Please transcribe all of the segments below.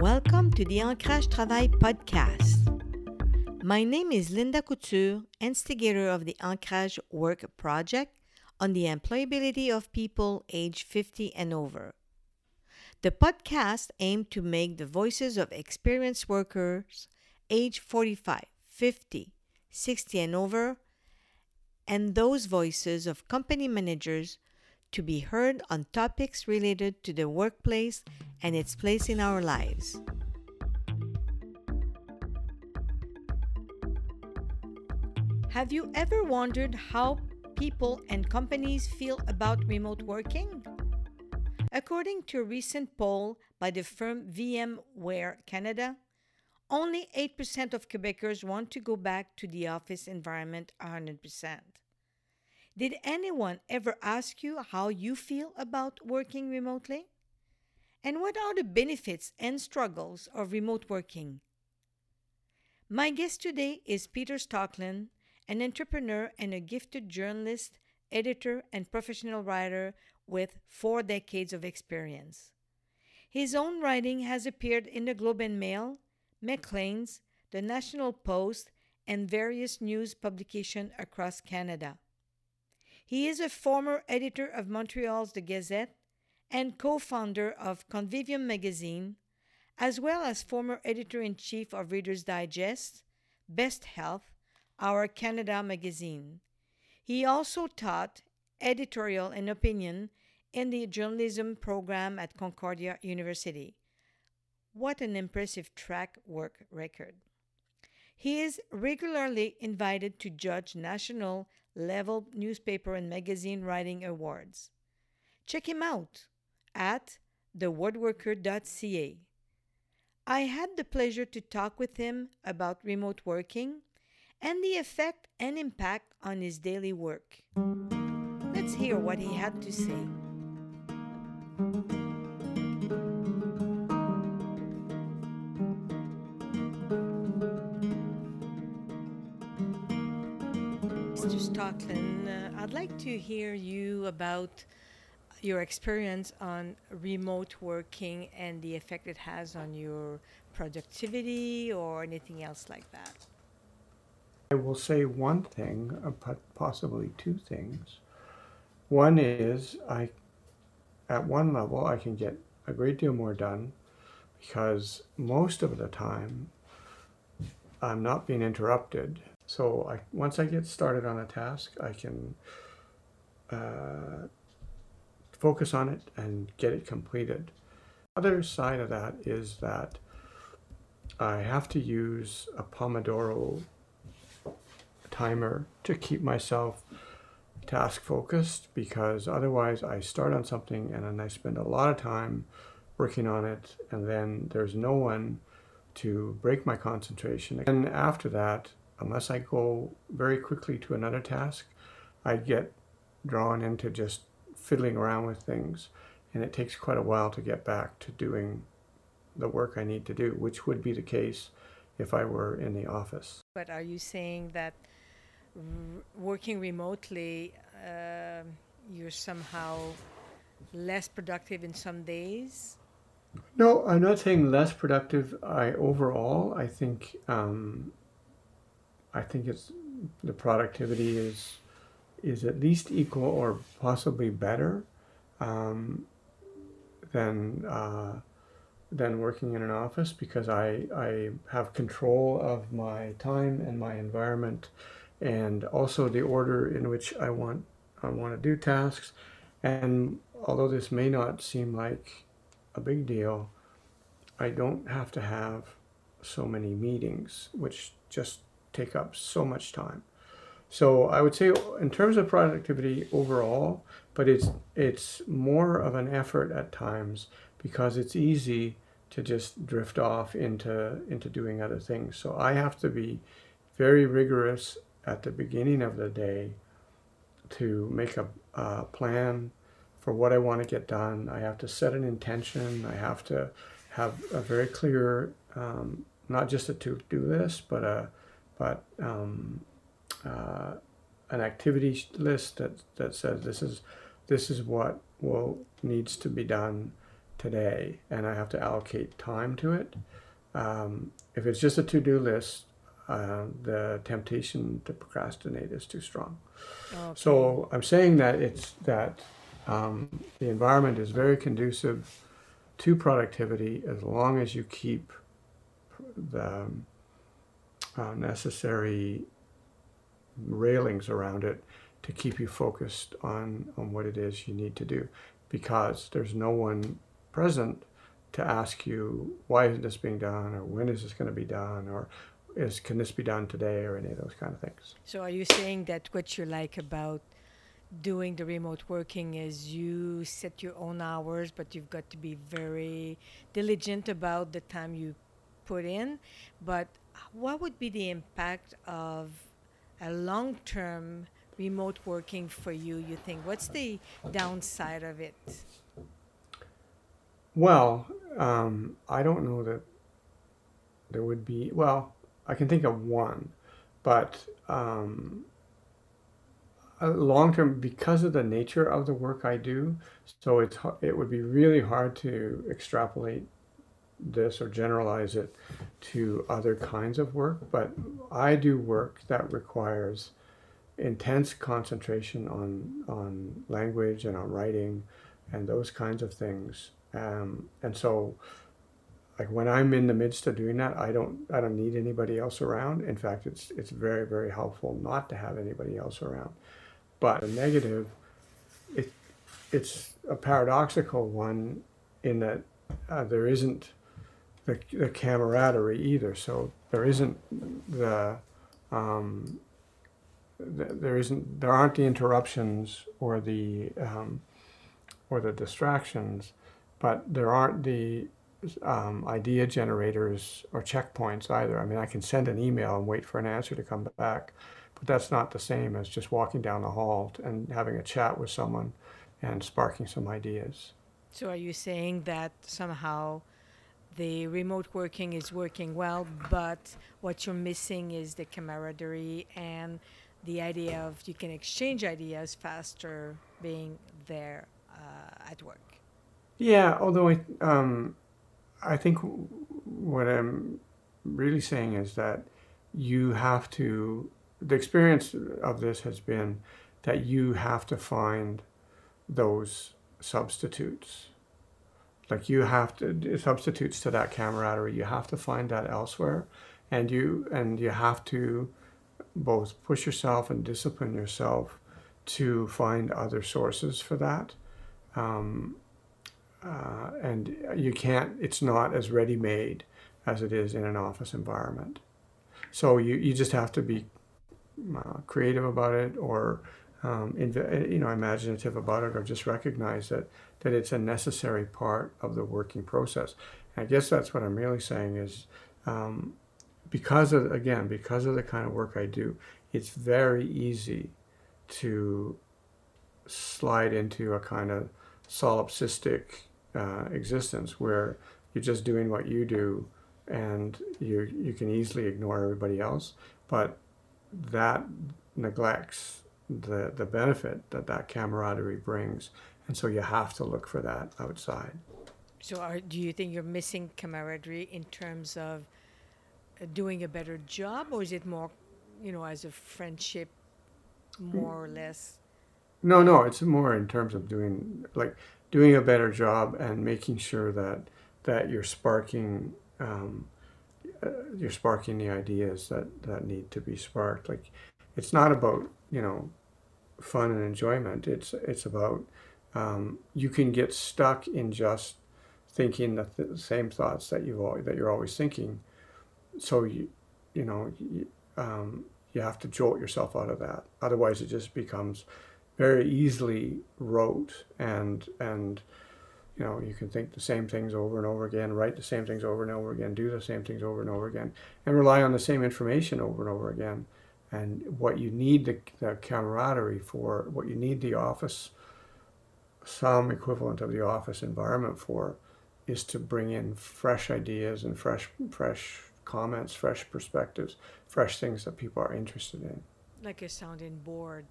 Welcome to the Ancrage Travail podcast. My name is Linda Couture, instigator of the Ancrage Work Project on the employability of people aged 50 and over. The podcast aimed to make the voices of experienced workers aged 45, 50, 60 and over and those voices of company managers to be heard on topics related to the workplace and its place in our lives. Have you ever wondered how people and companies feel about remote working? According to a recent poll by the firm VMware Canada, only 8% of Quebecers want to go back to the office environment 100%. Did anyone ever ask you how you feel about working remotely? And what are the benefits and struggles of remote working? My guest today is Peter Stockland, an entrepreneur and a gifted journalist, editor, and professional writer with four decades of experience. His own writing has appeared in the Globe and Mail, Maclean's, the National Post, and various news publications across Canada. He is a former editor of Montreal's The Gazette and co founder of Convivium magazine, as well as former editor in chief of Reader's Digest, Best Health, our Canada magazine. He also taught editorial and opinion in the journalism program at Concordia University. What an impressive track work record. He is regularly invited to judge national level newspaper and magazine writing awards. Check him out at thewoodworker.ca. I had the pleasure to talk with him about remote working and the effect and impact on his daily work. Let's hear what he had to say. Mr. Stockland, uh, I'd like to hear you about your experience on remote working and the effect it has on your productivity or anything else like that. I will say one thing, uh, but possibly two things. One is I, at one level, I can get a great deal more done because most of the time I'm not being interrupted. So I, once I get started on a task, I can uh, focus on it and get it completed. Other side of that is that I have to use a Pomodoro timer to keep myself task focused because otherwise I start on something and then I spend a lot of time working on it and then there's no one to break my concentration. And after that, unless I go very quickly to another task, I get drawn into just fiddling around with things and it takes quite a while to get back to doing the work I need to do, which would be the case if I were in the office. But are you saying that r- working remotely, uh, you're somehow less productive in some days? No, I'm not saying less productive. I overall, I think, um, I think it's the productivity is is at least equal or possibly better um, than uh, than working in an office because I I have control of my time and my environment and also the order in which I want I want to do tasks. And although this may not seem like a big deal, I don't have to have so many meetings, which just take up so much time. So I would say, in terms of productivity overall, but it's it's more of an effort at times because it's easy to just drift off into into doing other things. So I have to be very rigorous at the beginning of the day to make a, a plan for what I want to get done. I have to set an intention. I have to have a very clear, um, not just a to-do list, but a but um, uh, an activity list that that says this is this is what will needs to be done today and I have to allocate time to it. Um, if it's just a to do list, uh, the temptation to procrastinate is too strong. Okay. So I'm saying that it's that um, the environment is very conducive to productivity as long as you keep the uh, necessary railings around it to keep you focused on, on what it is you need to do. Because there's no one present to ask you why isn't this being done? Or when is this going to be done? Or is can this be done today? or any of those kind of things. So are you saying that what you like about doing the remote working is you set your own hours, but you've got to be very diligent about the time you put in? But what would be the impact of a long term remote working for you, you think? What's the downside of it? well um, i don't know that there would be well i can think of one but um, long term because of the nature of the work i do so it's it would be really hard to extrapolate this or generalize it to other kinds of work but i do work that requires intense concentration on on language and on writing and those kinds of things. Um, and so like when i'm in the midst of doing that i don't i don't need anybody else around. In fact it's it's very very helpful not to have anybody else around. But a negative it it's a paradoxical one in that uh, there isn't the, the camaraderie either so there isn't the um, th- there isn't there aren't the interruptions or the um, or the distractions but there aren't the um, idea generators or checkpoints either. I mean, I can send an email and wait for an answer to come back, but that's not the same as just walking down the hall and having a chat with someone and sparking some ideas. So are you saying that somehow the remote working is working well, but what you're missing is the camaraderie and the idea of you can exchange ideas faster being there uh, at work? Yeah, although I, um, I think what I'm really saying is that you have to, the experience of this has been that you have to find those substitutes. Like you have to substitutes to that camaraderie. You have to find that elsewhere, and you and you have to both push yourself and discipline yourself to find other sources for that. Um, uh, and you can't. It's not as ready made as it is in an office environment. So you you just have to be uh, creative about it, or um, inv- you know imaginative about it, or just recognize that that it's a necessary part of the working process. And I guess that's what I'm really saying is. Um, because of again because of the kind of work I do, it's very easy to slide into a kind of solipsistic uh, existence where you're just doing what you do and you you can easily ignore everybody else but that neglects the the benefit that that camaraderie brings. And so you have to look for that outside. So are, do you think you're missing camaraderie in terms of uh, doing a better job, or is it more, you know, as a friendship, more or less? no no it's more in terms of doing like doing a better job and making sure that that you're sparking um, uh, you're sparking the ideas that that need to be sparked. Like it's not about you know fun and enjoyment. It's it's about um, you can get stuck in just thinking the, th- the same thoughts that always, that you're always thinking. So you you know you, um, you have to jolt yourself out of that. Otherwise it just becomes very easily rote and and you know you can think the same things over and over again write the same things over and over again do the same things over and over again and rely on the same information over and over again and what you need the, the camaraderie for what you need the office some equivalent of the office environment for is to bring in fresh ideas and fresh fresh comments fresh perspectives fresh things that people are interested in Like a sounding board.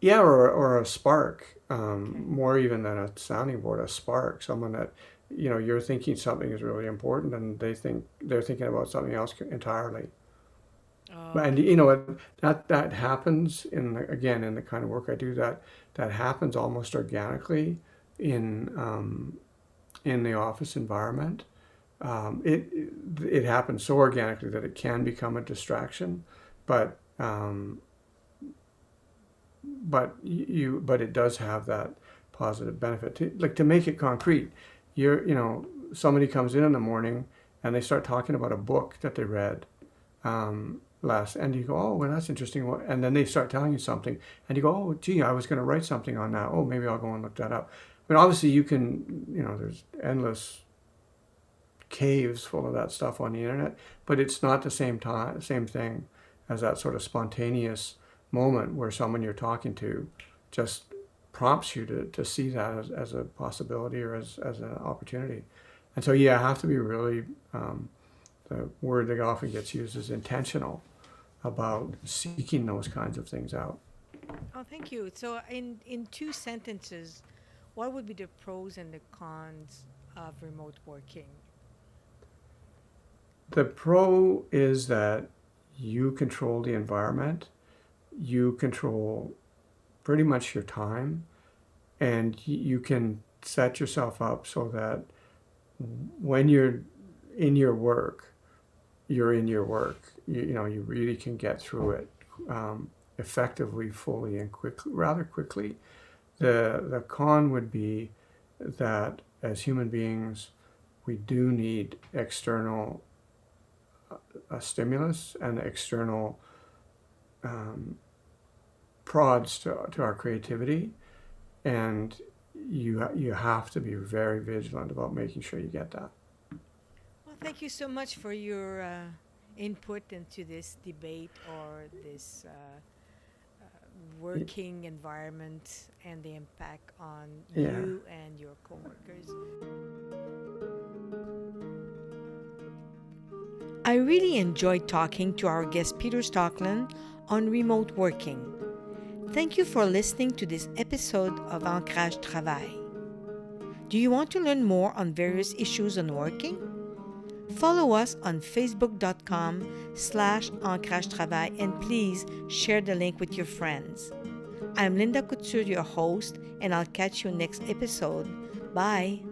Yeah, or, or a spark, um, more even than a sounding board, a spark, someone that, you know, you're thinking something is really important and they think they're thinking about something else entirely. Oh, And you know that that happens in again in the kind of work I do that that happens almost organically in um, in the office environment. Um, it it happens so organically that it can become a distraction, but um, but you but it does have that positive benefit. To like to make it concrete you're you know somebody comes in in the morning and they start talking about a book that they read. Um, last and you go oh well that's interesting. And then they start telling you something and you go oh gee i was going to write something on that. Oh maybe i'll go and look that up. But obviously you can you know there's endless caves full of that stuff on the internet but it's not the same time same thing as that sort of spontaneous moment where someone you're talking to just prompts you to, to see that as, as a possibility or as, as an opportunity. And so, yeah, I have to be really, um, the word that often gets used is intentional about seeking those kinds of things out. oh, thank you. So, in in two sentences, what would be the pros and the cons of remote working? The pro is that you control the environment, you control pretty much your time, and you can set yourself up so that when you're in your work, you're in your work. You, you know, you really can get through it um, effectively, fully, and quickly, rather quickly. The the con would be that as human beings, we do need external a stimulus and external um, prods to, to our creativity and you you have to be very vigilant about making sure you get that thank you so much for your uh, input into this debate or this uh, uh, working environment and the impact on Yeah. you and your coworkers. I really enjoyed talking to our guest Peter Stockland on remote working. Thank you for listening to this episode of Ancrage Travail. Do you want to learn more on various issues on working? Follow us on facebook.com slash ancrage travail and please share the link with your friends. I'm Linda Couture, your host, and I'll catch you next episode. Bye.